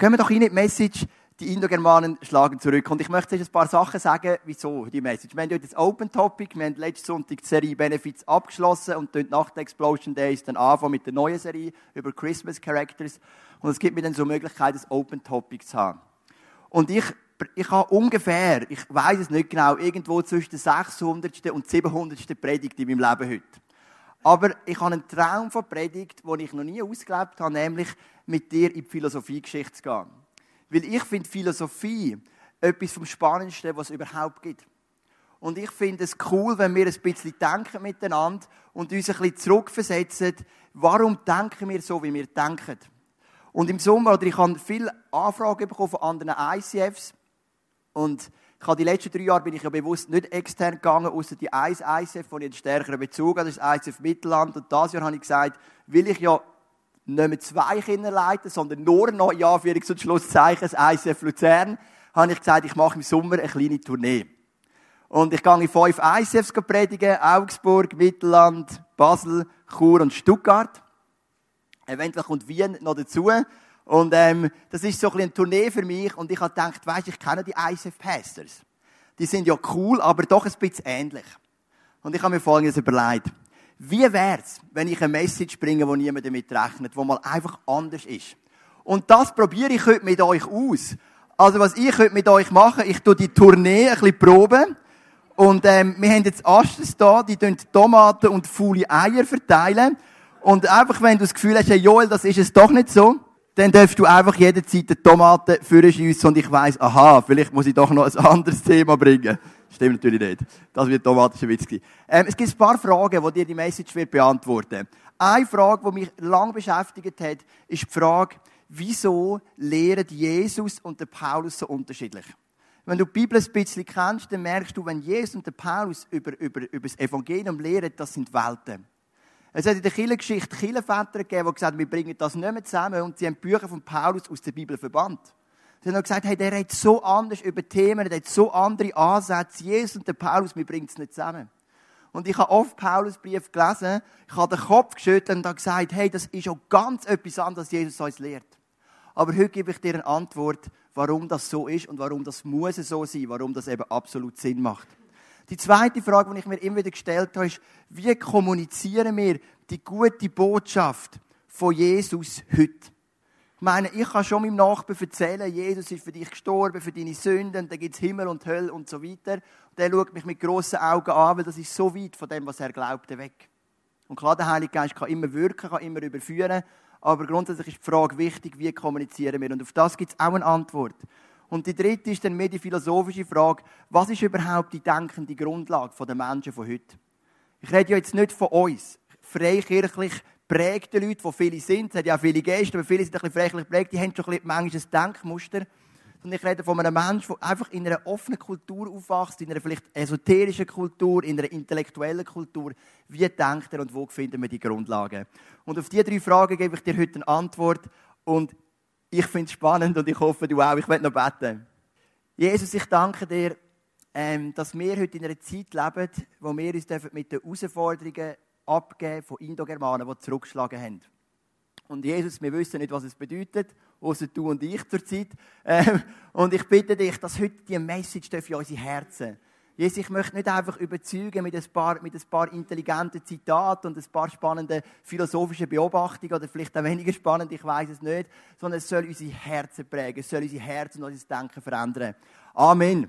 Gehen wir doch in die Message, die Indogermanen schlagen zurück. Und ich möchte jetzt ein paar Sachen sagen, wieso die Message. Wir haben heute das Open Topic, wir haben letzten Sonntag die Serie Benefits abgeschlossen und nach der Explosion Days dann anfangen mit der neuen Serie über Christmas Characters. Und es gibt mir dann so Möglichkeit, das Open Topic zu haben. Und ich, ich habe ungefähr, ich weiß es nicht genau, irgendwo zwischen der 600. und 700. Predigt in meinem Leben heute. Aber ich habe einen Traum von Predigt, den ich noch nie ausgelebt habe, nämlich mit dir in die Philosophiegeschichte zu gehen. Weil ich finde Philosophie etwas vom Spannendsten, was es überhaupt gibt. Und ich finde es cool, wenn wir ein bisschen denken miteinander und uns ein bisschen zurückversetzen, warum denken wir so, wie wir denken. Und im Sommer, oder ich habe viele Anfragen bekommen von anderen ICFs und ich habe die letzten drei Jahre bin ich ja bewusst nicht extern gegangen, außer die 1 ICF, wo ich einen stärkeren Bezug habe, das ist ICF Mittelland. Und dieses Jahr habe ich gesagt, will ich ja nicht mehr zwei Kinder leiten, sondern nur noch, ja, für und Schlusszeichen, das ICF Luzern, habe ich gesagt, ich mache im Sommer eine kleine Tournee. Und ich gehe in fünf ICFs predigen, Augsburg, Mittelland, Basel, Chur und Stuttgart. Eventuell kommt Wien noch dazu. Und ähm, das ist so ein eine Tournee für mich. Und ich habe gedacht, weißt, ich kenne die ICF Pastors. Die sind ja cool, aber doch ein bisschen ähnlich. Und ich habe mir Folgendes überlegt. Wie wär's, wenn ich eine Message bringe, wo niemand damit rechnet, wo mal einfach anders ist? Und das probiere ich heute mit euch aus. Also was ich heute mit euch mache, ich tue die Tournee ein bisschen proben. Und ähm, wir haben jetzt Astes da, die Tomaten und faule Eier verteilen. Und einfach, wenn du das Gefühl hast, hey Joel, das ist es doch nicht so, dann darfst du einfach jederzeit die Tomaten vorschiessen und ich weiss, aha, vielleicht muss ich doch noch ein anderes Thema bringen. Stimmt natürlich nicht. Das wird tomatischer Witz gewesen. Ähm, es gibt ein paar Fragen, die dir die Message wird beantworten. Eine Frage, die mich lange beschäftigt hat, ist die Frage, wieso lehren Jesus und der Paulus so unterschiedlich? Wenn du die Bibel ein bisschen kennst, dann merkst du, wenn Jesus und der Paulus über, über, über das Evangelium lehren, das sind Welten. Es hat in der Kirchengeschichte Kirchenväter gegeben, die gesagt haben, wir bringen das nicht mehr zusammen und sie haben Bücher von Paulus aus der Bibel verbannt. Sie haben gesagt, hey, der redet so anders über Themen, der hat so andere Ansätze. Jesus und der Paulus, wir bringen es nicht zusammen. Und ich habe oft Paulus Brief gelesen, ich habe den Kopf geschüttelt und habe gesagt, hey, das ist auch ganz etwas anderes, als Jesus uns lehrt. Aber heute gebe ich dir eine Antwort, warum das so ist und warum das muss so sein, warum das eben absolut Sinn macht. Die zweite Frage, die ich mir immer wieder gestellt habe, ist, wie kommunizieren wir die gute Botschaft von Jesus heute? Ich meine, ich kann schon meinem Nachbarn erzählen, Jesus ist für dich gestorben, für deine Sünden, da gibt es Himmel und Hölle und so weiter. Und der schaut mich mit grossen Augen an, weil das ist so weit von dem, was er glaubte, weg. Und klar, der Heilige Geist kann immer wirken, kann immer überführen, aber grundsätzlich ist die Frage wichtig, wie kommunizieren wir? Und auf das gibt es auch eine Antwort. Und die dritte ist dann mehr die philosophische Frage, was ist überhaupt die denkende Grundlage der Menschen von heute? Ich rede ja jetzt nicht von uns, freikirchlich prägte Leute, die viele sind, es hat ja auch viele Gäste, aber viele sind ein bisschen freikirchlich geprägt, die haben schon ein manchmal ein Denkmuster. Und ich rede von einem Menschen, der einfach in einer offenen Kultur aufwächst, in einer vielleicht esoterischen Kultur, in einer intellektuellen Kultur. Wie denkt er und wo finden wir die Grundlagen? Und auf diese drei Fragen gebe ich dir heute eine Antwort. Und ich finde es spannend und ich hoffe, du auch. Ich werde noch beten. Jesus, ich danke dir, ähm, dass wir heute in einer Zeit leben, wo wir uns mit den Herausforderungen abgeben von Indogermanen, die zurückgeschlagen haben. Und Jesus, wir wissen nicht, was es bedeutet, außer du und ich zur Zeit. Ähm, und ich bitte dich, dass heute die Message in unsere Herzen Jesus, ich möchte nicht einfach überzeugen mit ein paar, mit ein paar intelligenten Zitaten und ein paar spannenden philosophischen Beobachtungen oder vielleicht auch weniger spannend, ich weiß es nicht, sondern es soll unsere Herzen prägen, es soll unsere Herzen und unser Denken verändern. Amen.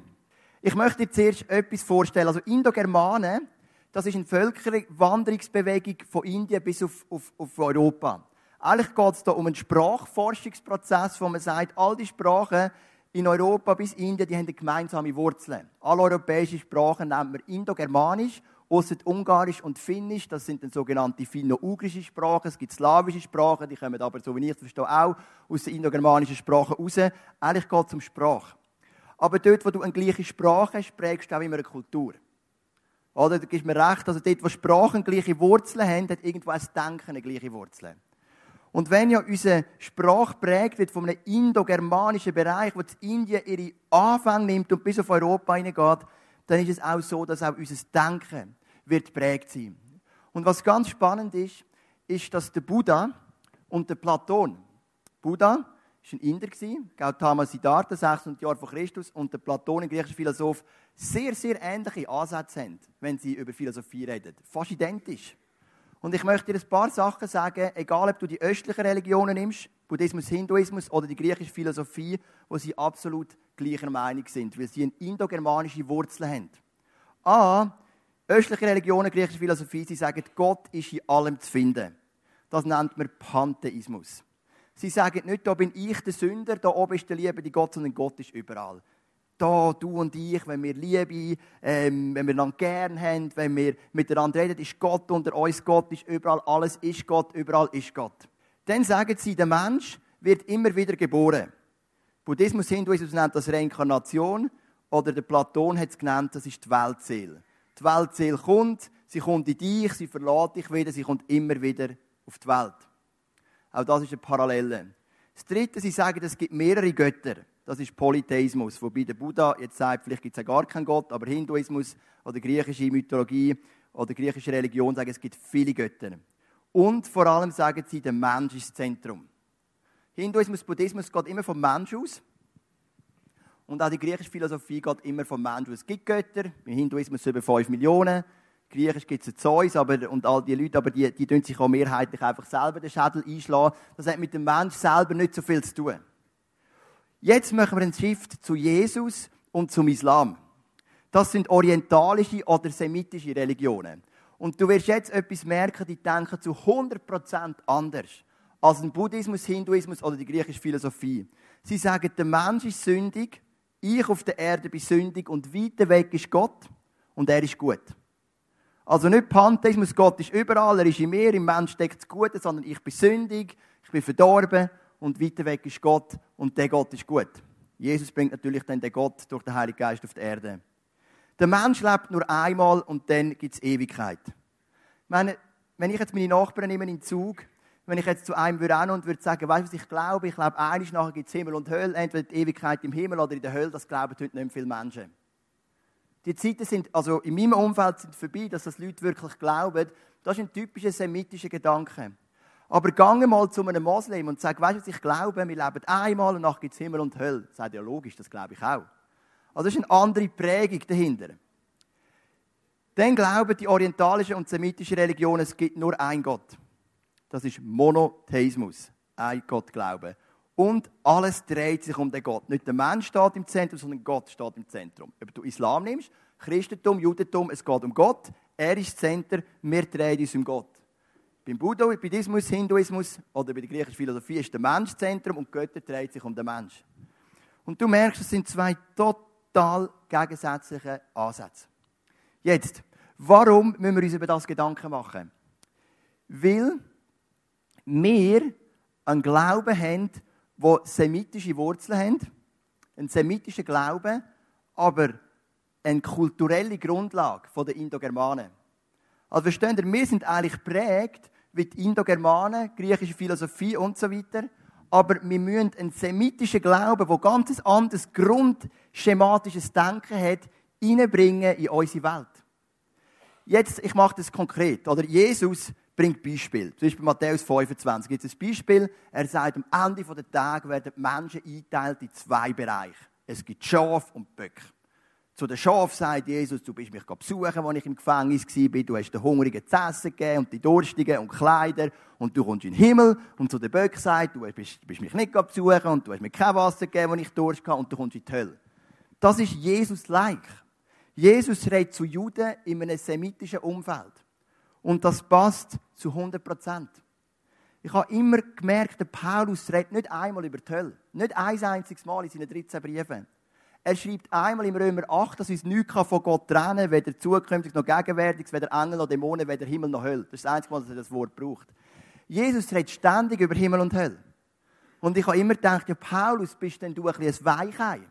Ich möchte dir zuerst etwas vorstellen. Also Indogermanen, das ist eine Völkerwanderungsbewegung von Indien bis auf, auf, auf Europa. Eigentlich geht es da um einen Sprachforschungsprozess, wo man sagt, all die Sprachen in Europa bis Indien, die haben gemeinsame Wurzeln. Alle europäischen Sprachen nennt man Indogermanisch, außer Ungarisch und Finnisch, das sind dann sogenannte finno-ugrische Sprachen. Es gibt slawische Sprachen, die kommen aber, so wie ich verstehe, auch aus den indogermanischen Sprachen raus. Eigentlich geht es um Sprache. Aber dort, wo du eine gleiche Sprache hast, prägst du auch immer eine Kultur. Oder, du gibst mir recht, also dort, wo Sprachen gleiche Wurzeln haben, hat irgendwo ein Denken eine gleiche Wurzeln. Und wenn ja unsere Sprache prägt wird von einem indogermanischen Bereich, wo Indien ihre Anfänge nimmt und bis auf Europa hineingeht, dann ist es auch so, dass auch unser Denken wird prägt sein. Und was ganz spannend ist, ist, dass der Buddha und der Platon, Buddha war ein Inder, Gautama Siddhartha, 600 Jahre vor Christus, und der Platon, ein griechischer Philosoph, sehr, sehr ähnliche Ansätze haben, wenn sie über Philosophie reden. Fast identisch. Und ich möchte dir ein paar Sachen sagen, egal ob du die östlichen Religionen nimmst, Buddhismus, Hinduismus oder die griechische Philosophie, wo sie absolut gleicher Meinung sind, weil sie eine indogermanische Wurzel haben. A, östliche Religionen, griechische Philosophie, sie sagen, Gott ist in allem zu finden. Das nennt man Pantheismus. Sie sagen nicht, da bin ich der Sünder, da oben ist der liebe Gott, sondern Gott ist überall. Da, du und ich, wenn wir Liebe, ähm, wenn wir einander gern haben, wenn wir miteinander reden, ist Gott unter uns, Gott ist überall, alles ist Gott, überall ist Gott. Dann sagen sie, der Mensch wird immer wieder geboren. Buddhismus, Hinduismus nennt das Reinkarnation oder der Platon hat es genannt, das ist die Weltseele. Die Weltseele kommt, sie kommt in dich, sie verlässt dich wieder, sie kommt immer wieder auf die Welt. Auch das ist eine Parallele. Das Dritte, sie sagen, es gibt mehrere Götter. Das ist Polytheismus, wobei der Buddha jetzt sagt, vielleicht gibt es ja gar keinen Gott, aber Hinduismus oder griechische Mythologie oder griechische Religion sagen, es gibt viele Götter. Und vor allem sagen sie, der Mensch ist das Zentrum. Hinduismus, Buddhismus geht immer vom Mensch aus. Und auch die griechische Philosophie geht immer vom Mensch aus. Es gibt Götter, im Hinduismus über 5 Millionen, Griechisch gibt es Zeus aber, und all die Leute, aber die, die tun sich auch mehrheitlich einfach selber den Schädel einschlagen. Das hat mit dem Mensch selber nicht so viel zu tun. Jetzt machen wir einen Shift zu Jesus und zum Islam. Das sind orientalische oder semitische Religionen. Und du wirst jetzt etwas merken, die denken zu 100% anders als ein Buddhismus, Hinduismus oder die griechische Philosophie. Sie sagen, der Mensch ist sündig, ich auf der Erde bin sündig und weiter weg ist Gott und er ist gut. Also nicht Pantheismus, Gott ist überall, er ist in mir, im Mensch steckt das Gute, sondern ich bin sündig, ich bin verdorben und weiter weg ist Gott und der Gott ist gut. Jesus bringt natürlich dann den Gott durch den Heiligen Geist auf die Erde. Der Mensch lebt nur einmal und dann gibt es Ewigkeit. Meine, wenn ich jetzt meine Nachbarn nehme in den Zug, wenn ich jetzt zu einem würde und würde sagen, weißt du, was ich glaube? Ich glaube, eines nachher gibt es Himmel und Hölle, entweder die Ewigkeit im Himmel oder in der Hölle, das glauben heute nicht viele Menschen. Die Zeiten sind, also in meinem Umfeld sind vorbei, dass das Leute wirklich glauben. Das ist ein typischer semitischer Gedanke. Aber gange mal zu einem Moslem und sag, weißt du, was ich glaube, wir leben einmal und nachher gibt es Himmel und Hölle. Das ist ja logisch, das glaube ich auch. Also das ist eine andere Prägung dahinter. Dann glauben die orientalischen und semitischen Religionen, es gibt nur einen Gott. Das ist Monotheismus. Ein Gott glauben. Und alles dreht sich um den Gott. Nicht der Mensch steht im Zentrum, sondern Gott steht im Zentrum. Ob du Islam nimmst, Christentum, Judentum, es geht um Gott. Er ist das Zentrum, wir drehen uns um Gott. Beim Buddhismus, Hinduismus oder bei der griechischen Philosophie ist der Mensch Zentrum und Götter dreht sich um den Mensch. Und du merkst, es sind zwei total gegensätzliche Ansätze. Jetzt, warum müssen wir uns über das Gedanken machen? Weil wir einen Glauben haben, die semitische Wurzeln haben, einen semitischen Glauben, aber eine kulturelle Grundlage der Indogermanen. Also versteht ihr, wir sind eigentlich prägt wie die Indogermanen, griechische Philosophie und so weiter, aber wir müssen einen semitischen Glauben, der ganz anderes grundschematisches Denken hat, hineinbringen in unsere Welt. Jetzt, ich mache das konkret. Oder Jesus bringt Beispiel. Zum Beispiel Matthäus 25 gibt es ein Beispiel. Er sagt, am Ende der Tage werden die Menschen eingeteilt in zwei Bereiche. Es gibt Schaf und Böcke. Zu den Schafen sagt Jesus, du bist mich besuchen, als ich im Gefängnis war. Du hast den Hungrigen zu essen gegeben und die Durstigen und Kleider und du kommst in den Himmel. Und zu den Böcken sagt, du bist, bist mich nicht besuchen und du hast mir kein Wasser gegeben, als ich Durst hatte und du kommst in die Hölle. Das ist Jesus-like. Jesus redet zu Juden in einem semitischen Umfeld. Und das passt zu 100 Prozent. Ich habe immer gemerkt, der Paulus redet nicht einmal über die Hölle. Nicht ein einziges Mal in seinen 13 Briefen. Er schreibt einmal im Römer 8, dass uns nichts von Gott trennen kann, weder zukünftig noch gegenwärtig, weder Engel noch Dämonen, weder Himmel noch Hölle. Das ist das einzige dass er das Wort braucht. Jesus redet ständig über Himmel und Hölle. Und ich habe immer gedacht, ja, Paulus, bist denn du ein bisschen ein Weichei?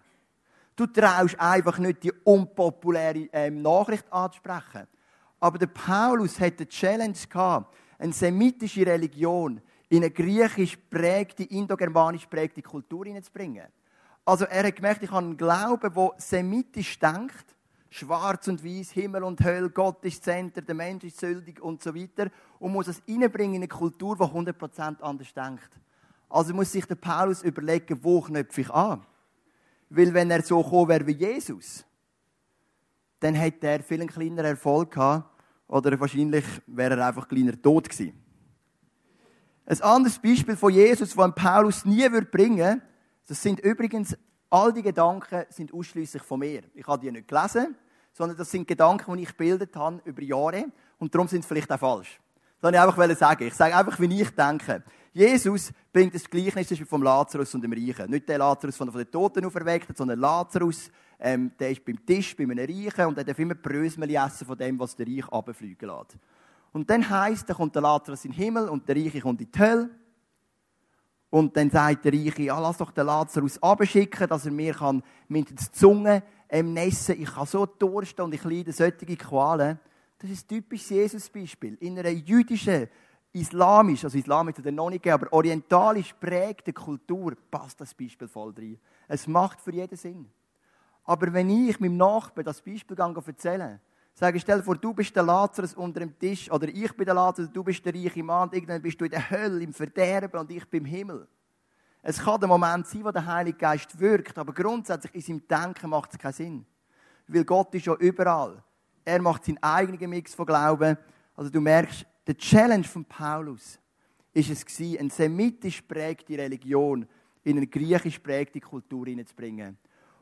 Du traust einfach nicht, die unpopuläre ähm, Nachricht anzusprechen. Aber der Paulus hatte die Challenge gehabt, eine semitische Religion in eine griechisch prägte, indogermanisch prägte Kultur hineinzubringen. Also er hat gemerkt, ich habe einen Glauben, der semitisch denkt, schwarz und weiß, Himmel und Hölle, Gott ist Zentrum, der Mensch ist sündig und so weiter und muss es hineinbringen in eine Kultur, die 100% anders denkt. Also muss sich der Paulus überlegen, wo knöpfe ich an? Weil wenn er so gekommen wäre wie Jesus, dann hätte er viel einen kleineren Erfolg gehabt oder wahrscheinlich wäre er einfach kleiner tot gewesen. Ein anderes Beispiel von Jesus, das Paulus nie bringen würde, das sind übrigens, all die Gedanken sind ausschließlich von mir. Ich habe die nicht gelesen, sondern das sind Gedanken, die ich gebildet habe über Jahre und darum sind sie vielleicht auch falsch. Das wollte ich einfach sagen. Ich sage einfach, wie ich denke. Jesus bringt das Gleichnis vom Lazarus und dem Reichen. Nicht der Lazarus, der von den Toten auferweckt hat, sondern Lazarus, ähm, der ist beim Tisch bei einem Reichen und der darf immer Brösmeli essen von dem, was der Reich runterfliegen lässt. Und dann heisst, dann kommt der Lazarus in den Himmel und der Reiche kommt in die Hölle. Und dann sagt der Reiche, ja, lass doch den Lazarus abschicken, dass er mir kann mit der Zunge ähm, nessen. Ich kann so dursten und ich leide solche Qualen. Das ist ein typisches Jesus-Beispiel. In einer jüdischen, islamisch, also islamisch hat er noch nicht gegeben, aber orientalisch prägten Kultur passt das Beispiel voll rein. Es macht für jeden Sinn. Aber wenn ich meinem Nachbarn das Beispiel erzähle, sage, stell vor, du bist der Lazarus unter dem Tisch, oder ich bin der Lazarus, du bist der reiche Mann, irgendwann bist du in der Hölle, im Verderben, und ich bin im Himmel. Es kann der Moment sein, wo der Heilige Geist wirkt, aber grundsätzlich in seinem Denken macht es keinen Sinn. Weil Gott ist ja überall. Er macht seinen eigenen Mix von Glauben. Also du merkst, der Challenge von Paulus ist es gewesen, eine semitisch prägte Religion in eine griechisch prägte Kultur hineinzubringen.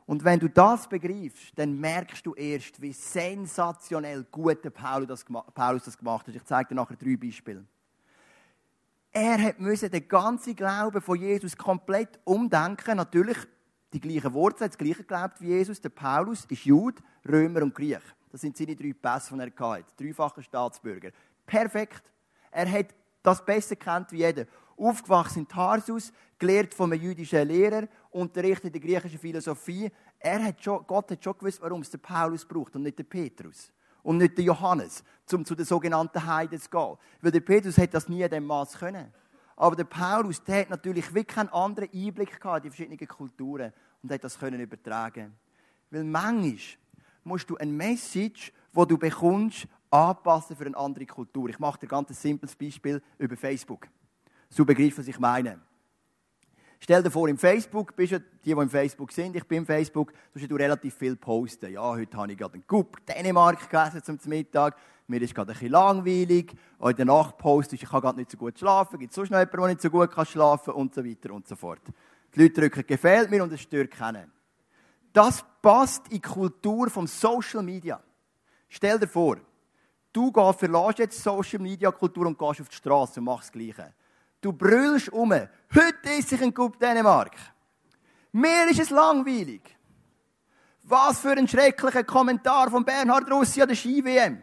Und wenn du das begreifst, dann merkst du erst, wie sensationell gut Paulus das, gemacht hat. Ich zeige dir nachher drei Beispiele. Er müssen den ganzen Glauben von Jesus komplett umdenken. Natürlich die gleichen Worte, das gleiche glaubt wie Jesus. Der Paulus ist Jude, Römer und Griech. Das sind seine drei Pässe, die er hatte. Dreifacher Staatsbürger. Perfekt. Er hat das besser kennt wie jeder. Aufgewachsen in Tarsus, gelehrt von einem jüdischen Lehrer, unterrichtet in der griechischen Philosophie. Er hat schon, Gott hat schon gewusst, warum es den Paulus braucht und nicht den Petrus. Und nicht den Johannes, um zu den sogenannten Heiden zu gehen. Weil der Petrus hätte das nie in dem Maß können. Aber der Paulus, der hat natürlich wirklich keinen anderen Einblick gehabt in die verschiedenen Kulturen und hat das können übertragen. Weil manchmal musst du ein Message, wo du bekommst, anpassen für eine andere Kultur. Ich mache dir ein ganz simples Beispiel über Facebook. So begreifen, was ich meine. Stell dir vor, im Facebook, bist du, die, die im Facebook sind, ich bin im Facebook, du relativ viel posten. Ja, heute habe ich gerade einen Coup Dänemark gegessen zum Mittag. Mir ist gerade ein bisschen langweilig. In der Nacht postest, ich kann gerade nicht so gut schlafen. Gibt es sonst noch jemanden, der nicht so gut kann schlafen Und so weiter und so fort. Die Leute drücken «Gefällt mir» und es stört keinen. Das passt in die Kultur vom Social Media. Stell dir vor, du verlässt jetzt Social Media Kultur und gehst auf die Straße und machst das Gleiche. Du brüllst um. Heute ist sich ein Coup Dänemark. Mir ist es langweilig. Was für ein schrecklicher Kommentar von Bernhard Russi an der Ski-WM.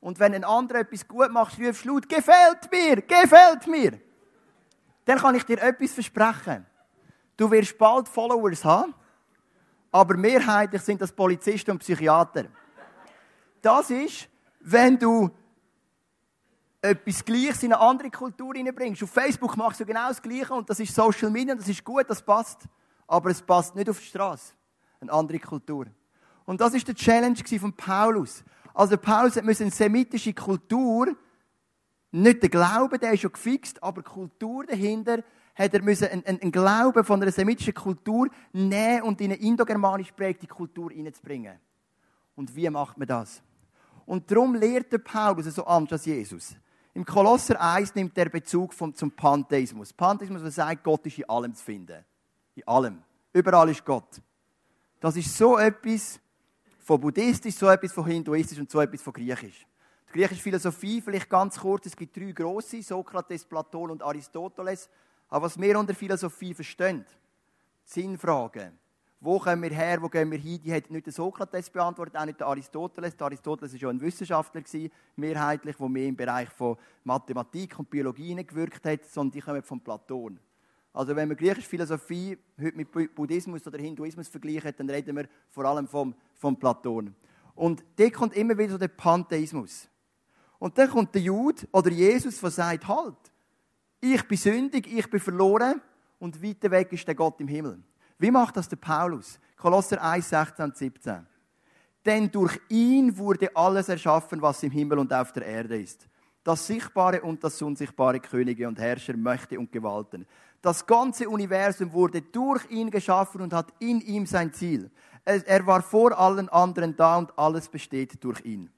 Und wenn ein anderer etwas gut macht, rufst laut, gefällt mir, gefällt mir. Dann kann ich dir etwas versprechen. Du wirst bald Followers haben, aber mehrheitlich sind das Polizisten und Psychiater. Das ist, wenn du etwas Gleiches in eine andere Kultur hineinbringst. Auf Facebook machst du genau das Gleiche und das ist Social Media, das ist gut, das passt. Aber es passt nicht auf die Straße. Eine andere Kultur. Und das ist der Challenge von Paulus. Also Paulus musste eine semitische Kultur, nicht der Glaube, der ist schon gefixt, aber die Kultur dahinter, hat er müssen einen, einen, Glauben von einer semitischen Kultur nehmen und in eine indogermanisch prägte Kultur hineinzubringen. Und wie macht man das? Und darum lehrt der Paulus so anders als Jesus. Im Kolosser 1 nimmt er Bezug vom, zum Pantheismus. Pantheismus, was sagt, Gott ist in allem zu finden. In allem. Überall ist Gott. Das ist so etwas von buddhistisch, so etwas von hinduistisch und so etwas von griechisch. Die griechische Philosophie, vielleicht ganz kurz, es gibt drei große, Sokrates, Platon und Aristoteles. Aber was wir unter Philosophie verstehen, Sinnfragen, wo kommen wir her, wo gehen wir hin, die hat nicht der Sokrates beantwortet, auch nicht der Aristoteles. Der Aristoteles war ja ein Wissenschaftler, mehrheitlich, der mehr im Bereich von Mathematik und Biologie gewirkt hat, sondern die kommen von Platon. Also wenn wir griechische Philosophie heute mit Buddhismus oder Hinduismus vergleichen, dann reden wir vor allem vom, vom Platon. Und da kommt immer wieder so der Pantheismus. Und dann kommt der Jude oder Jesus, der sagt, halt, ich bin sündig, ich bin verloren und weiter weg ist der Gott im Himmel. Wie macht das der Paulus? Kolosser 1, 16 und 17. Denn durch ihn wurde alles erschaffen, was im Himmel und auf der Erde ist. das Sichtbare und das Unsichtbare, Könige und Herrscher, Mächte und Gewalten. Das ganze Universum wurde durch ihn geschaffen und hat in ihm sein Ziel. Er war vor allen anderen da und alles besteht durch ihn.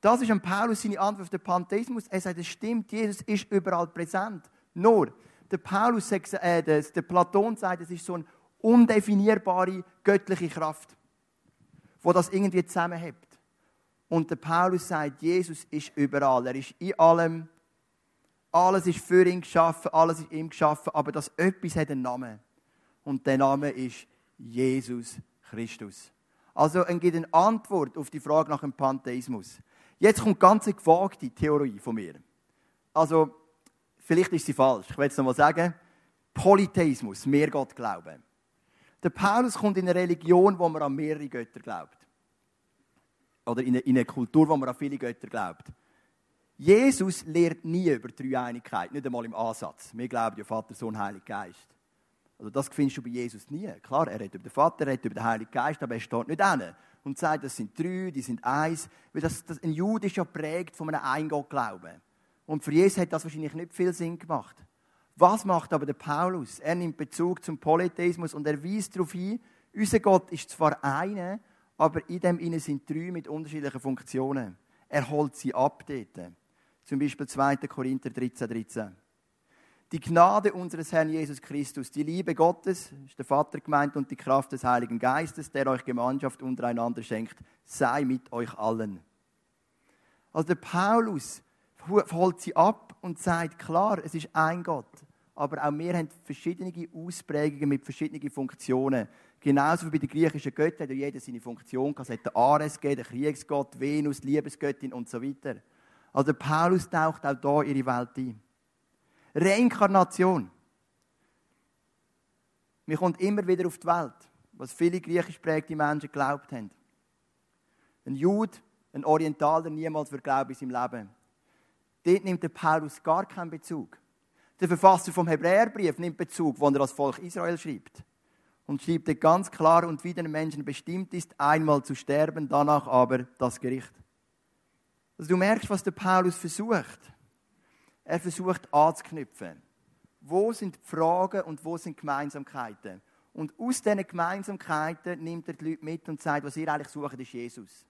Das ist an Paulus seine Antwort auf den Pantheismus. Er sagt, es stimmt, Jesus ist überall präsent. Nur, der Paulus sagt, äh, der Platon sagt, es ist so eine undefinierbare göttliche Kraft, wo das irgendwie zusammenhält. Und der Paulus sagt, Jesus ist überall. Er ist in allem. Alles ist für ihn geschaffen, alles ist ihm geschaffen, aber das etwas hat einen Namen. Und der Name ist Jesus Christus. Also er gibt eine Antwort auf die Frage nach dem Pantheismus. Jetzt kommt ganz eine gewagte Theorie von mir. Also, vielleicht ist sie falsch. Ich will es nochmal sagen. Polytheismus, mehr Gott glauben. Der Paulus kommt in eine Religion, wo man an mehrere Götter glaubt. Oder in eine, in eine Kultur, wo man an viele Götter glaubt. Jesus lehrt nie über Dreieinigkeit, nicht einmal im Ansatz. Wir glauben ja Vater, Sohn, Heiliger Geist. Also das findest du bei Jesus nie. Klar, er redet über den Vater, er redet über den Heiligen Geist, aber er steht nicht hin und sagt, das sind drei, die sind eins. Weil das, das, ein Jude ist ja prägt von einem Eingott-Glauben. Und für Jesus hat das wahrscheinlich nicht viel Sinn gemacht. Was macht aber der Paulus? Er nimmt Bezug zum Polytheismus und er weist darauf hin, unser Gott ist zwar einer, aber in dem innen sind drei mit unterschiedlichen Funktionen. Er holt sie ab dort. Zum Beispiel 2. Korinther 13, 13. Die Gnade unseres Herrn Jesus Christus, die Liebe Gottes, ist der Vater gemeint, und die Kraft des Heiligen Geistes, der euch Gemeinschaft untereinander schenkt, sei mit euch allen. Also der Paulus holt sie ab und sagt, klar, es ist ein Gott, aber auch wir haben verschiedene Ausprägungen mit verschiedenen Funktionen. Genauso wie bei den griechischen Göttern hat jeder seine Funktion. Es hat den Ares den Kriegsgott, Venus, Liebesgöttin und so weiter. Also Paulus taucht auch hier ihre Welt ein. Reinkarnation. Wir kommt immer wieder auf die Welt, was viele griechisch prägte Menschen geglaubt haben. Ein Jude, ein Orientaler niemals für Glauben in seinem Leben. Dort nimmt der Paulus gar keinen Bezug. Der Verfasser vom Hebräerbrief nimmt Bezug, wo er das Volk Israel schreibt. Und schreibt er ganz klar, und wie den Menschen bestimmt ist, einmal zu sterben, danach aber das Gericht. Also du merkst, was der Paulus versucht. Er versucht anzuknüpfen. Wo sind die Fragen und wo sind die Gemeinsamkeiten? Und aus diesen Gemeinsamkeiten nimmt er die Leute mit und sagt, was ihr eigentlich sucht, ist Jesus.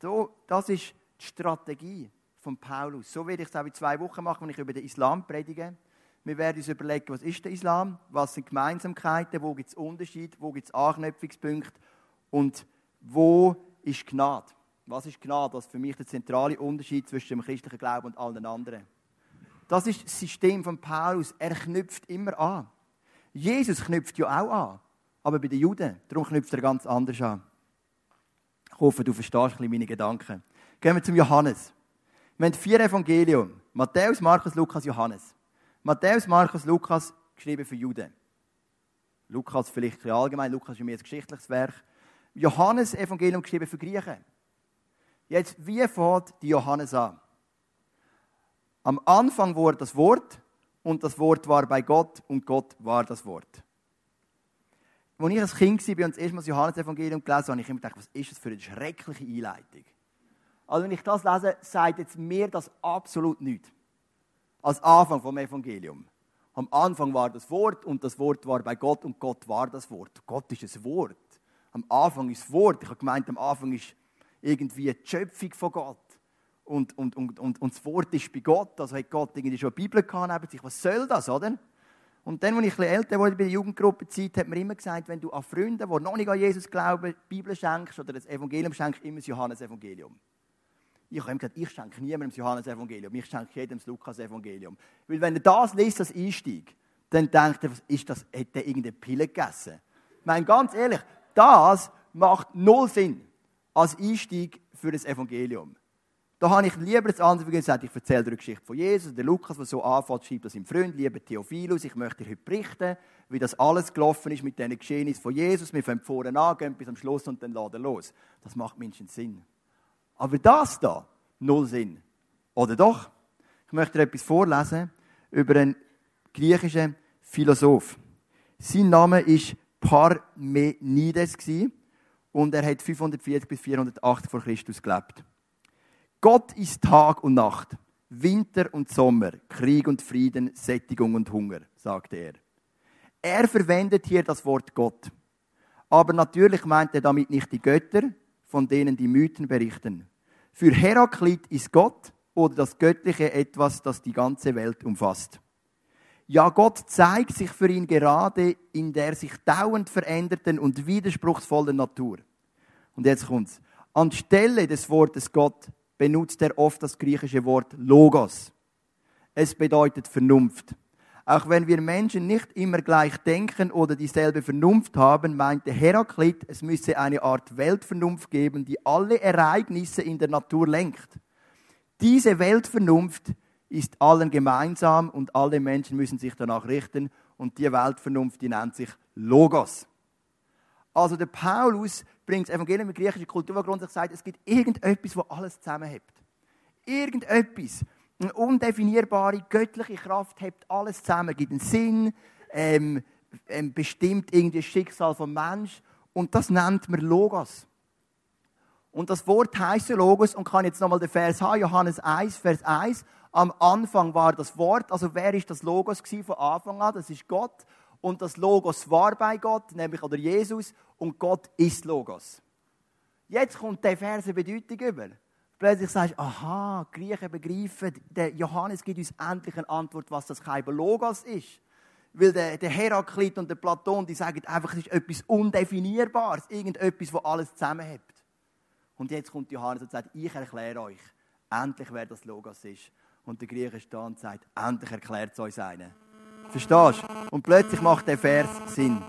So, das ist die Strategie von Paulus. So werde ich es auch in zwei Wochen machen, wenn ich über den Islam predige. Wir werden uns überlegen, was ist der Islam, was sind Gemeinsamkeiten, wo gibt es Unterschied, wo gibt es Anknüpfungspunkte und wo ist Gnade. Was ist Gnade? Das ist für mich der zentrale Unterschied zwischen dem christlichen Glauben und allen anderen. Das ist das System von Paulus. Er knüpft immer an. Jesus knüpft ja auch an. Aber bei den Juden, darum knüpft er ganz anders an. Ich hoffe, du verstehst ein bisschen meine Gedanken. Gehen wir zum Johannes. Wir haben vier Evangelium. Matthäus, Markus, Lukas, Johannes. Matthäus, Markus, Lukas, geschrieben für Juden. Lukas vielleicht allgemein, Lukas ist mehr ein geschichtliches Werk. Johannes, Evangelium, geschrieben für Griechen. Jetzt, wie fängt die Johannes an? Am Anfang war das Wort und das Wort war bei Gott und Gott war das Wort. Als ich als Kind war und das erste Mal das Johannes-Evangelium gelesen habe, habe ich immer gedacht, was ist das für eine schreckliche Einleitung. Also wenn ich das lese, sagt jetzt mir das absolut nichts. Als Anfang vom Evangelium. Am Anfang war das Wort und das Wort war bei Gott und Gott war das Wort. Gott ist ein Wort. Am Anfang ist das Wort. Ich habe gemeint, am Anfang ist irgendwie die Schöpfung von Gott und, und, und, und, und das Wort ist bei Gott, also hat Gott irgendwie schon eine Bibel gehabt neben sich. Was soll das, oder? Und dann, als ich ein älter wurde, bei der Jugendgruppenzeit, hat man immer gesagt, wenn du an Freunde, die noch nicht an Jesus glauben, die Bibel schenkst oder das Evangelium schenkst, immer das Johannes-Evangelium. Ich habe gesagt, ich schenke niemandem das Johannes-Evangelium, ich schenke jedem das Lukas-Evangelium. Weil wenn er das liest, das Einstieg, dann denkt er, ist das, hat er irgendeine Pille gegessen? Ich meine, ganz ehrlich, das macht null Sinn als Einstieg für das Evangelium. Da habe ich lieber das andere gesagt, ich erzähle dir die Geschichte von Jesus. Der Lukas, der so anfängt, schreibt das seinem Freund, lieber Theophilus, ich möchte dir heute berichten, wie das alles gelaufen ist mit diesen Geschehnissen von Jesus. Wir fangen vorne an, gehen bis am Schluss und dann laden los. Das macht mindestens Sinn. Aber das da, null Sinn. Oder doch? Ich möchte dir etwas vorlesen über einen griechischen Philosoph. Sein Name ist Parmenides und er hat 540 bis 480 vor Christus gelebt. Gott ist Tag und Nacht. Winter und Sommer, Krieg und Frieden, Sättigung und Hunger, sagte er. Er verwendet hier das Wort Gott. Aber natürlich meint er damit nicht die Götter, von denen die Mythen berichten. Für Heraklit ist Gott oder das Göttliche etwas, das die ganze Welt umfasst. Ja, Gott zeigt sich für ihn gerade in der sich dauernd veränderten und widerspruchsvollen Natur. Und jetzt kommt's. Anstelle des Wortes Gott benutzt er oft das griechische Wort Logos. Es bedeutet Vernunft. Auch wenn wir Menschen nicht immer gleich denken oder dieselbe Vernunft haben, meinte Heraklit, es müsse eine Art Weltvernunft geben, die alle Ereignisse in der Natur lenkt. Diese Weltvernunft ist allen gemeinsam und alle Menschen müssen sich danach richten und die Weltvernunft, die nennt sich Logos. Also der Paulus bringt das Evangelium mit griechischer Kulturgrund und sagt, es gibt irgendetwas, was alles zusammenhält. Irgendetwas. Eine undefinierbare göttliche Kraft hebt alles zusammen, gibt einen Sinn, ähm, ähm, bestimmt irgendwie das Schicksal vom Mensch und das nennt man Logos. Und das Wort heißt Logos und kann jetzt nochmal den Vers haben, Johannes 1, Vers 1. Am Anfang war das Wort, also wer ist das Logos von Anfang an? Das ist Gott. Und das Logos war bei Gott, nämlich oder Jesus, und Gott ist Logos. Jetzt kommt der Vers eine Bedeutung über. Plötzlich sagst aha, die Griechen begreifen, der Johannes gibt uns endlich eine Antwort, was das kein Logos ist. Weil der, der Heraklit und der Platon, die sagen einfach, es ist etwas Undefinierbares, irgendetwas, das alles zusammenhält. Und jetzt kommt Johannes und sagt, ich erkläre euch endlich, wer das Logos ist. Und der Grieche steht und sagt, endlich erklärt es euch einer. Verstehst du? Und plötzlich macht der Vers Sinn.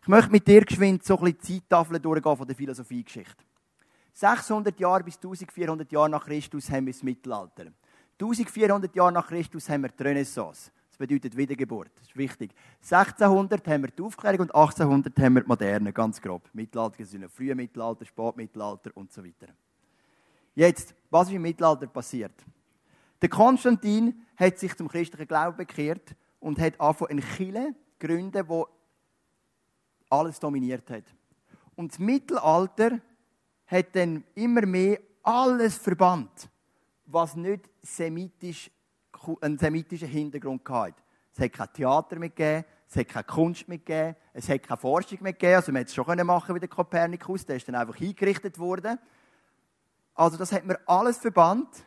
Ich möchte mit dir geschwind so ein bisschen Zeittafeln durchgehen von der Philosophiegeschichte. 600 Jahre bis 1400 Jahre nach Christus haben wir das Mittelalter. 1400 Jahre nach Christus haben wir die Renaissance. Das bedeutet Wiedergeburt. Das ist wichtig. 1600 haben wir die Aufklärung und 1800 haben wir die Moderne, ganz grob. Mittelalter sind frühe Mittelalter, Spätmittelalter und so weiter. Jetzt, was ist im Mittelalter passiert? Der Konstantin hat sich zum christlichen Glauben bekehrt und hat angefangen, eine Kirche gründen, wo alles dominiert hat. Und das Mittelalter hat dann immer mehr alles verbannt, was nicht semitisch, einen semitischen Hintergrund hatte. Es hat kein Theater mehr gegeben, es hat keine Kunst mehr gegeben, es hat keine Forschung mehr gegeben. Also man hätte es schon machen wie der Kopernikus, der ist dann einfach eingerichtet worden. Also das hat man alles verbannt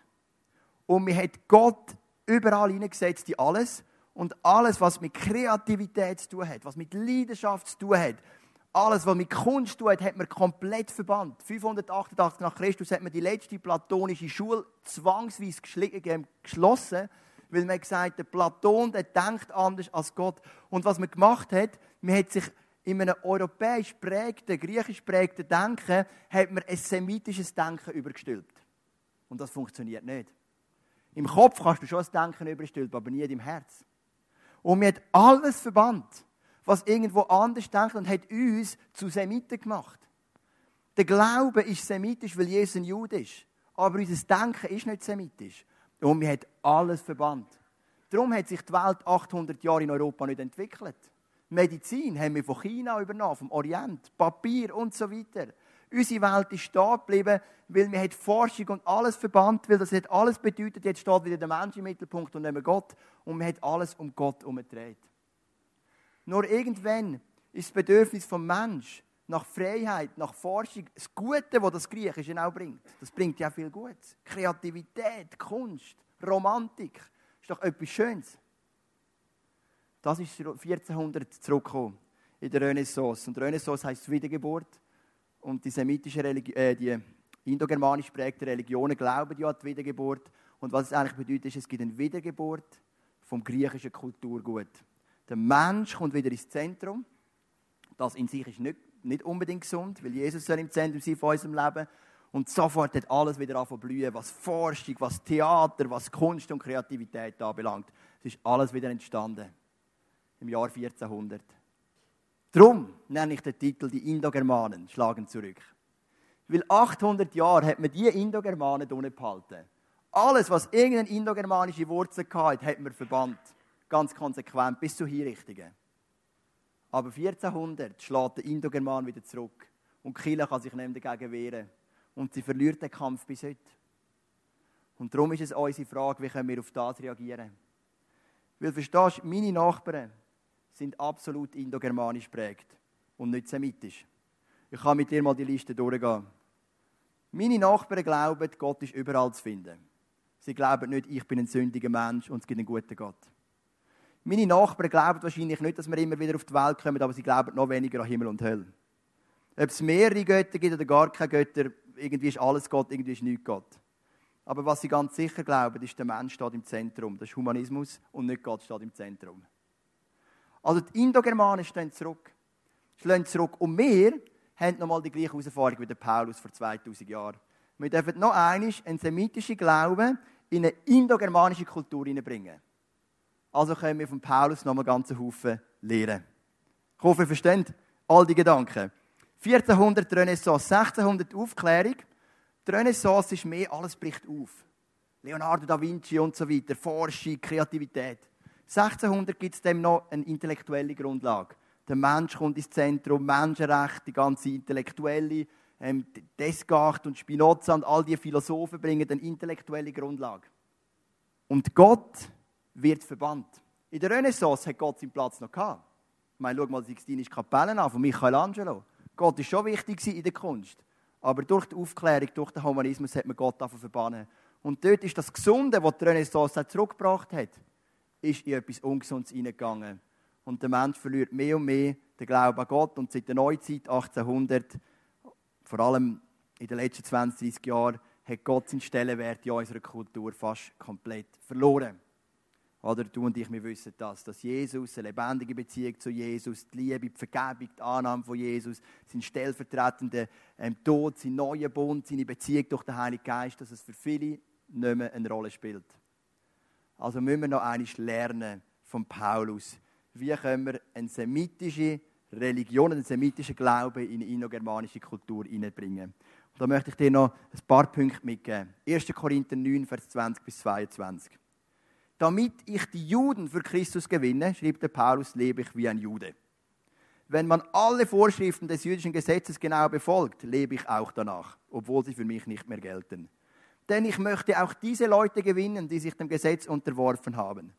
und man hat Gott überall hineingesetzt in alles und alles, was mit Kreativität zu tun hat, was mit Leidenschaft zu tun hat, alles, was mit Kunst hat, hat man komplett verbannt. 588 nach Christus hat man die letzte platonische Schule zwangsweise geschlossen, weil man gesagt hat, der Platon, der denkt anders als Gott. Und was man gemacht hat, man hat sich in einem europäisch prägten, griechisch prägten Denken, hat man ein semitisches Denken übergestülpt. Und das funktioniert nicht. Im Kopf kannst du schon das Denken überstülpen, aber nie im Herz. Und man hat alles verbannt, was irgendwo anders denkt und hat uns zu Semiten gemacht. Der Glaube ist semitisch, weil Jesus ein Jude ist. Aber unser Denken ist nicht semitisch. Und man hat alles verbannt. Darum hat sich die Welt 800 Jahre in Europa nicht entwickelt. Medizin haben wir von China übernommen, vom Orient, Papier und so weiter. Unsere Welt ist stehen geblieben, weil wir Forschung und alles verbannt, weil das hat alles bedeutet, jetzt steht wieder der Mensch im Mittelpunkt und nicht mehr Gott. Und man hat alles um Gott umgedreht. Nur irgendwann ist das Bedürfnis vom Mensch nach Freiheit, nach Forschung, das Gute, das das Griechische auch bringt. Das bringt ja viel Gutes. Kreativität, Kunst, Romantik. Ist doch etwas Schönes. Das ist 1400 zurückgekommen in der Renaissance. Und Renaissance heißt Wiedergeburt. Und die semitische Religion, äh, die indogermanisch prägte Religionen glauben ja an die Wiedergeburt. Und was es eigentlich bedeutet, ist, es gibt eine Wiedergeburt vom griechischen Kulturgut. Der Mensch kommt wieder ins Zentrum. Das in sich ist nicht, nicht unbedingt gesund, weil Jesus soll im Zentrum sein von unserem Leben. Und sofort hat alles wieder angefangen blühen, was Forschung, was Theater, was Kunst und Kreativität anbelangt. Es ist alles wieder entstanden. Im Jahr 1400. Darum nenne ich den Titel Die Indogermanen schlagen zurück. Weil 800 Jahre hat man die Indogermanen unten behalten. Alles, was irgendeine indogermanische Wurzel hatte, hat man verbannt. Ganz konsequent, bis zur Hinrichtungen. Aber 1400 schlägt der Indogerman wieder zurück. Und Kille kann sich nicht dagegen wehren. Und sie verliert den Kampf bis heute. Und darum ist es unsere Frage, wie können wir auf das reagieren? Weil, verstehst du, meine Nachbarn sind absolut indogermanisch prägt und nicht semitisch. Ich kann mit dir mal die Liste durchgehen. Meine Nachbarn glauben, Gott ist überall zu finden. Sie glauben nicht, ich bin ein sündiger Mensch und es gibt einen guten Gott. Meine Nachbarn glauben wahrscheinlich nicht, dass wir immer wieder auf die Welt kommen, aber sie glauben noch weniger an Himmel und Hölle. Ob es mehrere Götter gibt oder gar keine Götter, irgendwie ist alles Gott, irgendwie ist nichts Gott. Aber was sie ganz sicher glauben, ist, der Mensch steht im Zentrum. Das ist Humanismus und nicht Gott steht im Zentrum. Also die Indogermanen stehen zurück. Stehen zurück. Und wir haben nochmal die gleiche Herausforderung wie der Paulus vor 2000 Jahren. Wir dürfen noch einmal einen semitischen Glauben in eine indogermanische Kultur hineinbringen. Also können wir von Paulus noch einen ganzen Haufen lernen. Ich hoffe, ihr versteht all die Gedanken. 1400 Renaissance, 1600 Aufklärung. Die Renaissance ist mehr, alles bricht auf. Leonardo da Vinci und so weiter, Forschung, Kreativität. 1600 gibt es dem noch eine intellektuelle Grundlage. Der Mensch kommt ins Zentrum, Menschenrecht, die ganze intellektuelle, ähm, Descartes und Spinoza und all die Philosophen bringen eine intellektuelle Grundlage. Und Gott wird verbannt. In der Renaissance hat Gott seinen Platz noch gehabt. Ich meine, schau mal die Sixtinische Kapelle an von Michelangelo. Gott ist schon wichtig in der Kunst. Aber durch die Aufklärung, durch den Humanismus hat man Gott davon verbannen. Und dort ist das Gesunde, was die Renaissance zurückgebracht hat, ist in etwas Ungesundes hineingegangen. Und der Mensch verliert mehr und mehr den Glauben an Gott. Und seit der Neuzeit 1800, vor allem in den letzten 20, 30 Jahren, hat Gott seinen Stellenwert in unserer Kultur fast komplett verloren. Oder du und ich, wir wissen das, dass Jesus, eine lebendige Beziehung zu Jesus, die Liebe, die Vergebung, die Annahme von Jesus, sein stellvertretender ähm, Tod, sein neuer Bund, seine Beziehung durch den Heiligen Geist, dass es für viele nicht mehr eine Rolle spielt. Also müssen wir noch einmal lernen von Paulus. Wie können wir eine semitische Religion, einen semitischen Glauben in eine indogermanische Kultur hineinbringen? Und da möchte ich dir noch ein paar Punkte mitgeben. 1. Korinther 9, Vers 20 bis 22 damit ich die Juden für Christus gewinne, schrieb der Paulus, lebe ich wie ein Jude. Wenn man alle Vorschriften des jüdischen Gesetzes genau befolgt, lebe ich auch danach, obwohl sie für mich nicht mehr gelten. Denn ich möchte auch diese Leute gewinnen, die sich dem Gesetz unterworfen haben.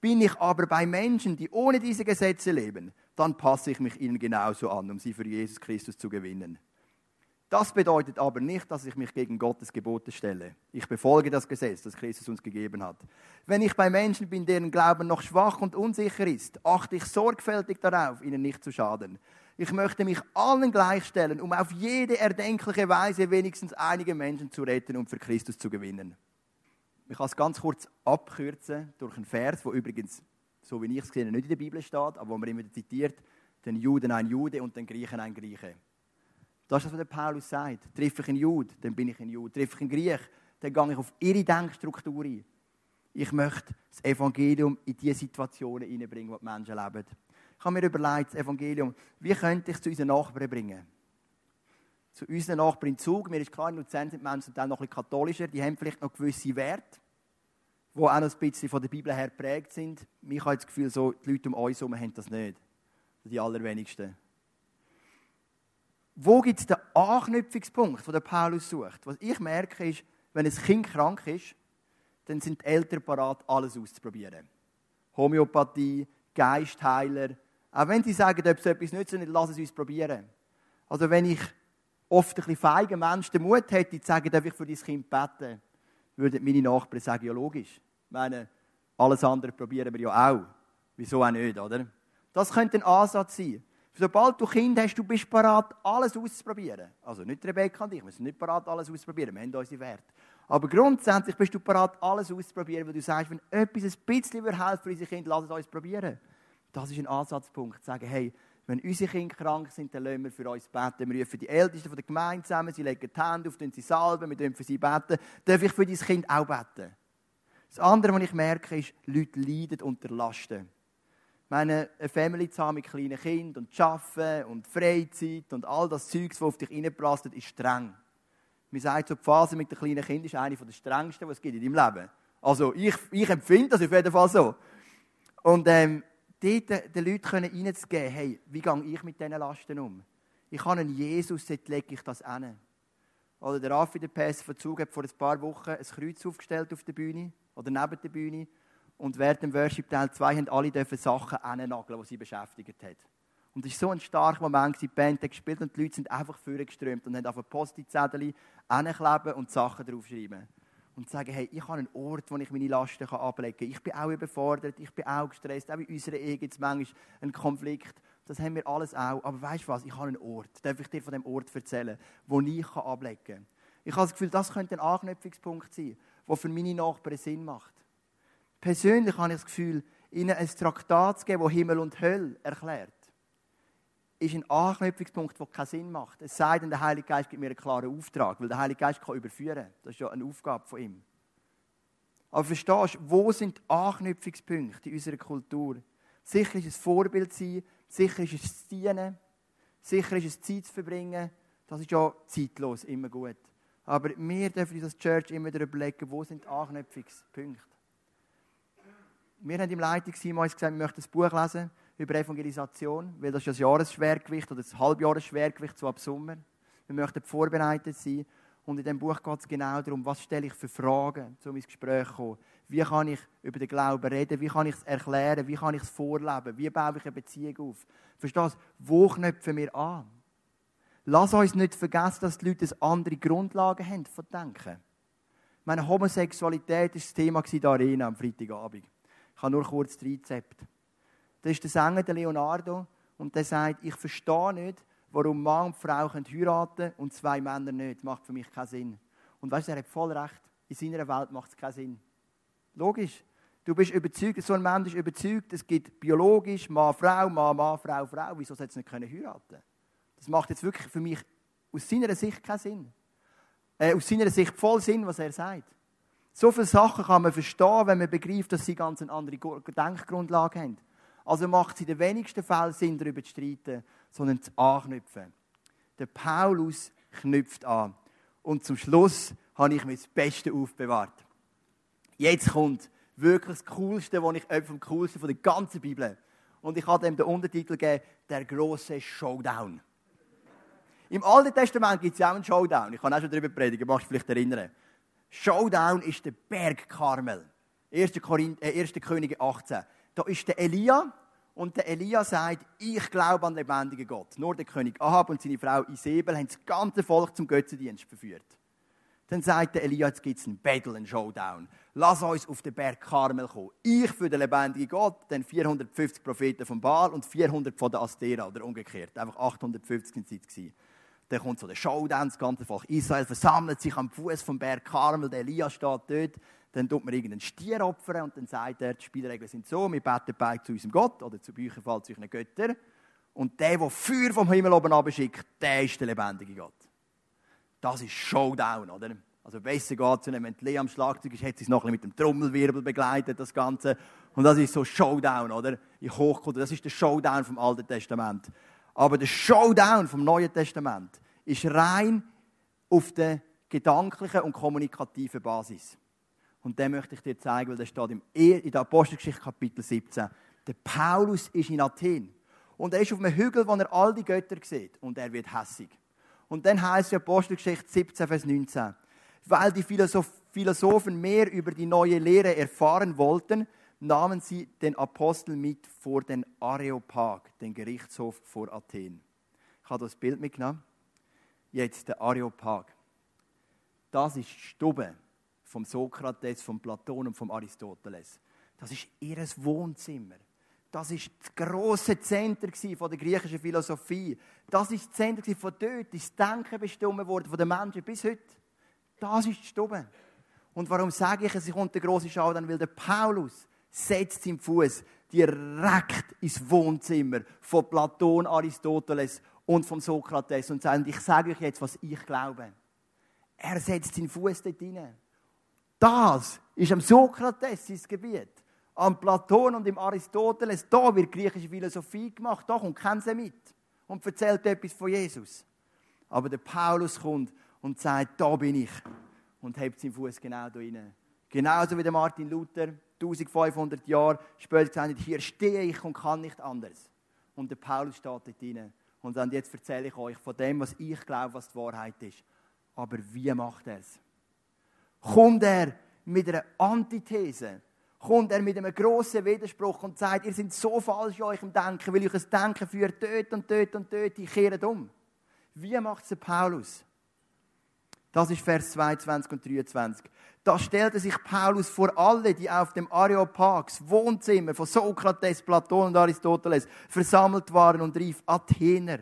Bin ich aber bei Menschen, die ohne diese Gesetze leben, dann passe ich mich ihnen genauso an, um sie für Jesus Christus zu gewinnen. Das bedeutet aber nicht, dass ich mich gegen Gottes Gebote stelle. Ich befolge das Gesetz, das Christus uns gegeben hat. Wenn ich bei Menschen bin, deren Glauben noch schwach und unsicher ist, achte ich sorgfältig darauf, ihnen nicht zu schaden. Ich möchte mich allen gleichstellen, um auf jede erdenkliche Weise wenigstens einige Menschen zu retten und für Christus zu gewinnen. Ich kann es ganz kurz abkürzen durch einen Vers, wo übrigens, so wie ich es gesehen nicht in der Bibel steht, aber wo man immer zitiert, den Juden ein Jude und den Griechen ein Grieche. Das ist das, was der Paulus sagt. Treffe ich einen Jude, dann bin ich ein Jude. Treffe ich einen Griech, dann gehe ich auf ihre Denkstruktur ein. Ich möchte das Evangelium in die Situationen hineinbringen, wo die Menschen leben. Ich habe mir überlegt, das Evangelium, wie könnte ich es zu unseren Nachbarn bringen? Zu unseren Nachbarn in Zug. Mir ist klar, in Luzern sind Menschen dann noch ein bisschen katholischer. Die haben vielleicht noch gewisse Werte, die auch noch ein bisschen von der Bibel her geprägt sind. Ich habe das Gefühl, so, die Leute um uns herum haben das nicht. Die allerwenigsten. Wo gibt es den Anknüpfungspunkt, den der Paulus sucht? Was ich merke, ist, wenn ein Kind krank ist, dann sind die Eltern parat, alles auszuprobieren. Homöopathie, Geistheiler. Auch wenn sie sagen, ob es etwas nützt, nicht, lass es uns probieren. Also wenn ich oft ein bisschen feiger Mensch den Mut hätte, zu sagen, darf ich für dein Kind beten, würden meine Nachbarn sagen, ja logisch. Ich meine, alles andere probieren wir ja auch. Wieso auch nicht, oder? Das könnte ein Ansatz sein. Sobald du Kind hast, du bist bereit, alles auszuprobieren. Also nicht Rebecca und ich, wir sind nicht bereit, alles auszuprobieren. Wir haben unsere Werte. Aber grundsätzlich bist du bereit, alles auszuprobieren, weil du sagst, wenn etwas ein bisschen helfen für unsere Kinder, lass es uns probieren. Das ist ein Ansatzpunkt. Sagen, hey, wenn unsere Kinder krank sind, dann lassen wir für uns beten. Wir rufen die Ältesten von der Gemeinde zusammen, sie legen die Hände auf, sie salben, wir dürfen für sie beten. Darf ich für dein Kind auch beten? Das andere, was ich merke, ist, Leute leiden unter Lasten meine, eine Family zu haben mit kleinen Kindern und Arbeiten und Freizeit und all das Zeug, das auf dich reinprasselt, ist streng. Man sagt so, die Phase mit den kleinen Kindern ist eine der strengsten, die es gibt in deinem Leben. Also ich, ich empfinde das auf jeden Fall so. Und ähm, dort äh, den Leuten können reinzugeben, hey, wie gehe ich mit diesen Lasten um? Ich habe einen Jesus, dort lege ich das hin. Oder der Raffi, der PS Verzug, hat vor ein paar Wochen ein Kreuz aufgestellt auf der Bühne oder neben der Bühne. Und während dem Worship Teil 2 haben alle dürfen Sachen annageln, die sie beschäftigt hat. Und es war so ein starker Moment, die Band hat gespielt und die Leute sind einfach vorgeströmt und haben auf Post-it-Zettel ankleben und Sachen draufschreiben. Und sagen, hey, ich habe einen Ort, wo ich meine Lasten ablegen kann. Ich bin auch überfordert, ich bin auch gestresst. Auch in unserer Ehe gibt es manchmal einen Konflikt. Das haben wir alles auch. Aber weißt du was? Ich habe einen Ort. Darf ich dir von dem Ort erzählen, wo ich ablegen kann? Ich habe das Gefühl, das könnte ein Anknüpfungspunkt sein, der für meine Nachbarn Sinn macht. Persönlich habe ich das Gefühl, ihnen ein Traktat zu geben, das Himmel und Hölle erklärt, ist ein Anknüpfungspunkt, der keinen Sinn macht. Es sei denn, der Heilige Geist gibt mir einen klaren Auftrag, weil der Heilige Geist kann überführen. Das ist ja eine Aufgabe von ihm. Aber verstehst du, wo sind die Anknüpfungspunkte in unserer Kultur? Sicher ist es Vorbild sein, sicher ist es Dienen, sicher ist es Zeit zu verbringen. Das ist ja zeitlos, immer gut. Aber wir dürfen uns als Church immer darüber überlegen, wo sind die Anknüpfungspunkte. Wir haben im Leitungsteam uns gesagt, wir möchten ein Buch lesen über Evangelisation, weil das ist das Jahresschwergewicht oder das Halbjahresschwergewicht so ab Sommer. Wir möchten vorbereitet sein. Und in diesem Buch geht es genau darum, was stelle ich für Fragen, um ins Gespräch zu kommen. Wie kann ich über den Glauben reden? Wie kann ich es erklären? Wie kann ich es vorleben? Wie baue ich eine Beziehung auf? Verstehst du? Wo knöpfen wir an? Lass uns nicht vergessen, dass die Leute andere Grundlagen haben von Denken. Meine Homosexualität war das Thema in der Arena am Freitagabend. Ich habe nur kurz das Rezept. Das ist der Sänger der Leonardo und der sagt, ich verstehe nicht, warum Mann und Frau heiraten können und zwei Männer nicht. Das macht für mich keinen Sinn. Und weißt du, er hat voll recht. In seiner Welt macht es keinen Sinn. Logisch. Du bist überzeugt, so ein Mensch ist überzeugt, es gibt biologisch Mann, Frau, Mann, Mann, Frau, Frau. Wieso soll es nicht können heiraten? Das macht jetzt wirklich für mich aus seiner Sicht keinen Sinn. Äh, aus seiner Sicht voll Sinn, was er sagt. So viele Sachen kann man verstehen, wenn man begreift, dass sie ganz eine andere Denkgrundlage haben. Also macht es in den wenigsten Fällen Sinn, darüber zu streiten, sondern zu anknüpfen. Der Paulus knüpft an. Und zum Schluss habe ich mir das Beste aufbewahrt. Jetzt kommt wirklich das Coolste, was ich vom Coolsten von der ganzen Bibel. Und ich habe dem den Untertitel gegeben, der große Showdown. Im Alten Testament gibt es ja auch einen Showdown. Ich kann auch schon darüber predigen, machst du vielleicht erinnern. Showdown ist der Berg Karmel. 1. Korinth, äh, 1. Könige 18. Da ist der Elia und der Elia sagt, ich glaube an den lebendigen Gott. Nur der König Ahab und seine Frau Isabel haben das ganze Volk zum Götzendienst verführt. Dann sagt der Elia, jetzt gibt es einen Battle, einen Showdown. Lass uns auf den Berg Karmel kommen. Ich für den lebendigen Gott, dann 450 Propheten von Baal und 400 von der Astera oder umgekehrt. Einfach 850 in Zeit gewesen. Dann kommt so der Showdown, das ganze Volk Israel versammelt sich am Fuß vom Berg Karmel. Der Elia steht dort dann tut man irgendeinen Stier opfern und dann sagt er, die Spielregeln sind so, wir beten beide zu unserem Gott oder zu Bücherfall zu unseren Göttern. Und der, der Feuer vom Himmel oben abschickt, der ist der lebendige Gott. Das ist Showdown, oder? Also besser geht es wenn Lea am Schlagzeug ist, hat sie es noch ein mit dem Trommelwirbel begleitet, das Ganze. Und das ist so Showdown, oder? In Hochkultur, das ist der Showdown vom Alten Testament. Aber der Showdown vom Neuen Testament ist rein auf der gedanklichen und kommunikativen Basis. Und den möchte ich dir zeigen, weil der steht in der Apostelgeschichte Kapitel 17. Der Paulus ist in Athen. Und er ist auf einem Hügel, wo er all die Götter sieht. Und er wird hässig. Und dann heißt in Apostelgeschichte 17, Vers 19. Weil die Philosophen mehr über die neue Lehre erfahren wollten, nahmen sie den Apostel mit vor den Areopag, den Gerichtshof vor Athen. Ich habe das Bild mitgenommen. Jetzt der Areopag. Das ist Stube vom Sokrates, vom Platon und vom Aristoteles. Das ist ihr Wohnzimmer. Das ist das große Zentrum der griechischen Philosophie. Das ist das Zentrum von dort, das Denken bestimmt worden von den Menschen bis heute. Das ist die Stube. Und warum sage ich, es kommt der große Schau dann, weil der Paulus setzt seinen Fuß direkt ins Wohnzimmer von Platon, Aristoteles und vom Sokrates und sagt, ich sage euch jetzt, was ich glaube. Er setzt seinen Fuß dort hinein. Das ist am Sokrates sein Gebiet. Am Platon und im Aristoteles, da wird griechische Philosophie gemacht. Da kommt kein mit und erzählt etwas von Jesus. Aber der Paulus kommt und sagt, da bin ich. Und hebt seinen Fuß genau da rein. Genauso wie der Martin Luther 1500 Jahre später gesagt hat, hier stehe ich und kann nicht anders. Und der Paulus steht dort rein und sagt, jetzt erzähle ich euch von dem, was ich glaube, was die Wahrheit ist. Aber wie macht er es? Kommt er mit einer Antithese? Kommt er mit einem grossen Widerspruch und sagt, ihr seid so falsch in eurem Denken, weil euch ein Denken führt dort und dort und dort, ich kehre um. Wie macht es Paulus? Das ist Vers 22 und 23. Da stellte sich Paulus vor alle, die auf dem Areopags, Wohnzimmer von Sokrates, Platon und Aristoteles versammelt waren und rief, Athener,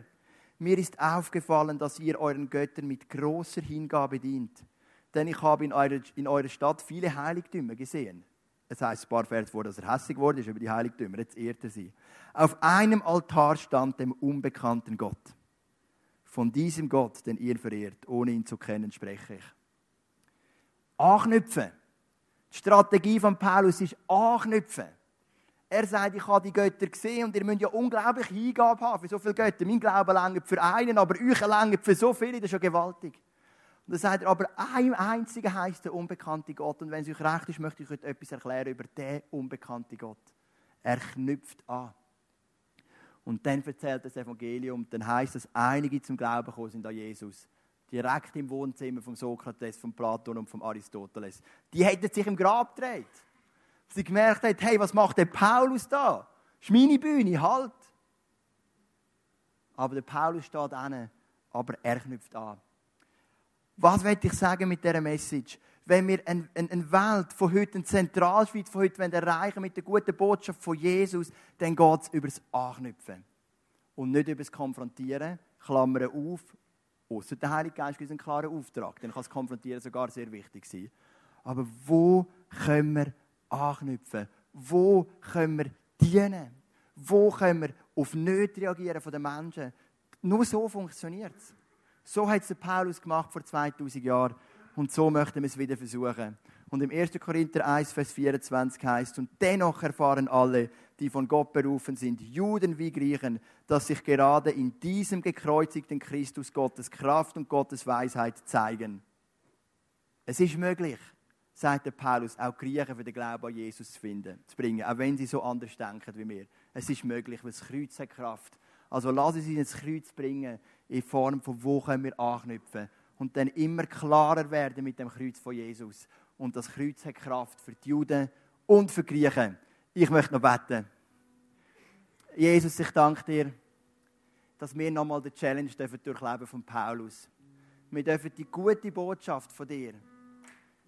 mir ist aufgefallen, dass ihr euren Göttern mit großer Hingabe dient. Denn ich habe in eurer, in eurer Stadt viele Heiligtümer gesehen. Es heißt ein paar Vers vor, dass er hässlich wurde ist über die Heiligtümer. Jetzt ehrt er sie. Auf einem Altar stand dem unbekannten Gott. Von diesem Gott, den ihr verehrt, ohne ihn zu kennen, spreche ich. Anknüpfen. Die Strategie von Paulus ist anknüpfen. Er sagt, ich habe die Götter gesehen und ihr müsst ja unglaublich Hingabe haben für so viele Götter. Mein Glaube längert für einen, aber euch längert für so viele, das ist schon gewaltig. Und dann sagt er, aber ein einziger heißt der unbekannte Gott. Und wenn es euch recht ist, möchte ich euch etwas erklären über den unbekannten Gott. Er knüpft an. Und dann erzählt das Evangelium, dann heißt es, einige zum Glauben gekommen sind an Jesus. Direkt im Wohnzimmer von Sokrates, von Platon und von Aristoteles. Die hätten sich im Grab gedreht. Sie gemerkt haben, hey, was macht der Paulus da? Das ist meine Bühne, halt. Aber der Paulus steht an, aber er knüpft an. Was will ich sagen mit dieser Message? Wenn wir eine, eine Welt von heute, eine Zentralschweiz von heute erreichen mit der guten Botschaft von Jesus, dann geht es über das Anknüpfen. Und nicht über das Konfrontieren, Klammern auf, außer der Heilige Geist ist ein klarer Auftrag. Dann kann das Konfrontieren sogar sehr wichtig sein. Aber wo können wir anknüpfen? Wo können wir dienen? Wo können wir auf Nöte reagieren von den Menschen? Nur so funktioniert es. So hat es Paulus gemacht vor 2000 Jahren. Und so möchten wir es wieder versuchen. Und im 1. Korinther 1, Vers 24 heißt, und dennoch erfahren alle, die von Gott berufen sind, Juden wie Griechen, dass sich gerade in diesem gekreuzigten Christus Gottes Kraft und Gottes Weisheit zeigen. Es ist möglich, sagt der Paulus, auch Griechen für den Glauben an Jesus zu finden, zu bringen, auch wenn sie so anders denken wie wir. Es ist möglich, weil das Kreuz hat Kraft. Also lassen Sie uns ins Kreuz bringen, in Form von, wo können wir anknüpfen und dann immer klarer werden mit dem Kreuz von Jesus. Und das Kreuz hat Kraft für die Juden und für die Griechen. Ich möchte noch beten. Jesus, ich danke dir, dass wir nochmal die Challenge dürfen durchleben von Paulus. Wir dürfen die gute Botschaft von dir,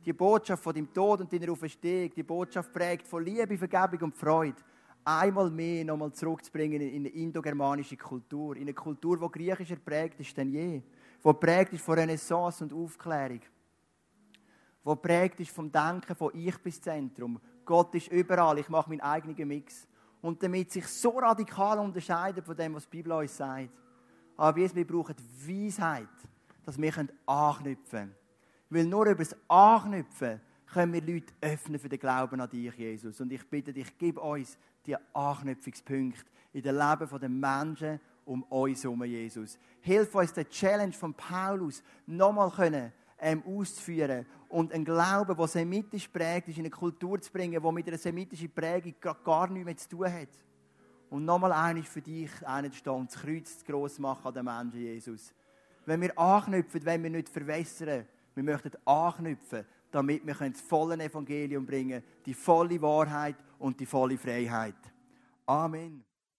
die Botschaft von deinem Tod und deiner Auferstehung, die Botschaft prägt von Liebe, Vergebung und Freude, einmal mehr nochmal zurückzubringen in eine indogermanische Kultur, in eine Kultur, die griechischer prägt ist denn je wo prägt ist von Renaissance und Aufklärung, wo prägt ist vom Denken von Ich bis Zentrum. Gott ist überall, ich mache meinen eigenen Mix. Und damit sich so radikal unterscheidet von dem, was die Bibel uns sagt. Aber wir brauchen Weisheit, dass wir anknüpfen können. Weil nur über das Anknüpfen können wir Leute öffnen für den Glauben an dich, Jesus. Und ich bitte dich, gib uns die Anknüpfungspunkte in den Leben der Menschen um uns herum, Jesus. Hilf uns, die Challenge von Paulus nochmal können, ähm, auszuführen und einen Glauben, der semitisch prägt ist, in eine Kultur zu bringen, die mit einer semitischen Prägung gar nichts mehr zu tun hat. Und nochmal eines für dich einzustehen und das Kreuz zu gross machen an den Menschen, Jesus. Wenn wir anknüpfen, wenn wir nicht verwässern, wir möchten anknüpfen, damit wir das volle Evangelium bringen die volle Wahrheit und die volle Freiheit. Amen.